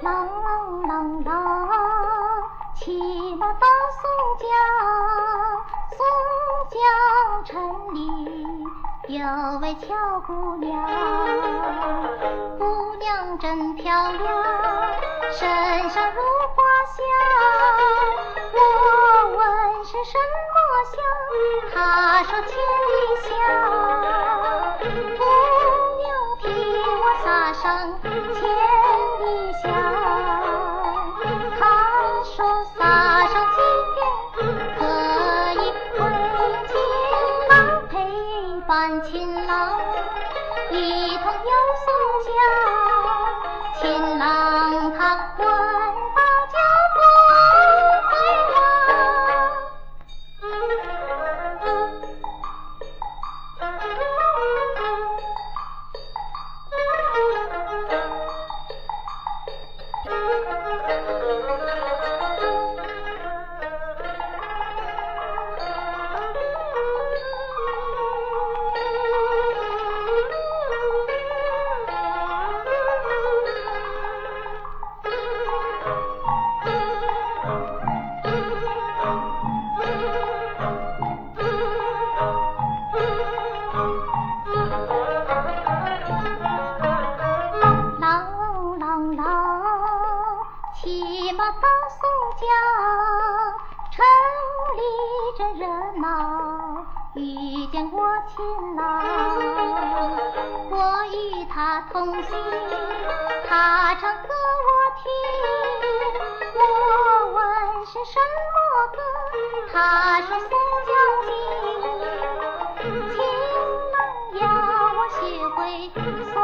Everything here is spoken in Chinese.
郎郎郎，千里到松江，松江城里有位俏姑娘，姑娘真漂亮，身上如花香。我问是什么香，她说千里香。上千里香。他说撒上几遍可以为情郎陪伴情郎，一同游宋江。情郎他闻骑马到宋江，城里真热闹，遇见我情郎，我与他同行，他唱歌我听，我问是什么歌，他说宋江经，情郎要我学会宋。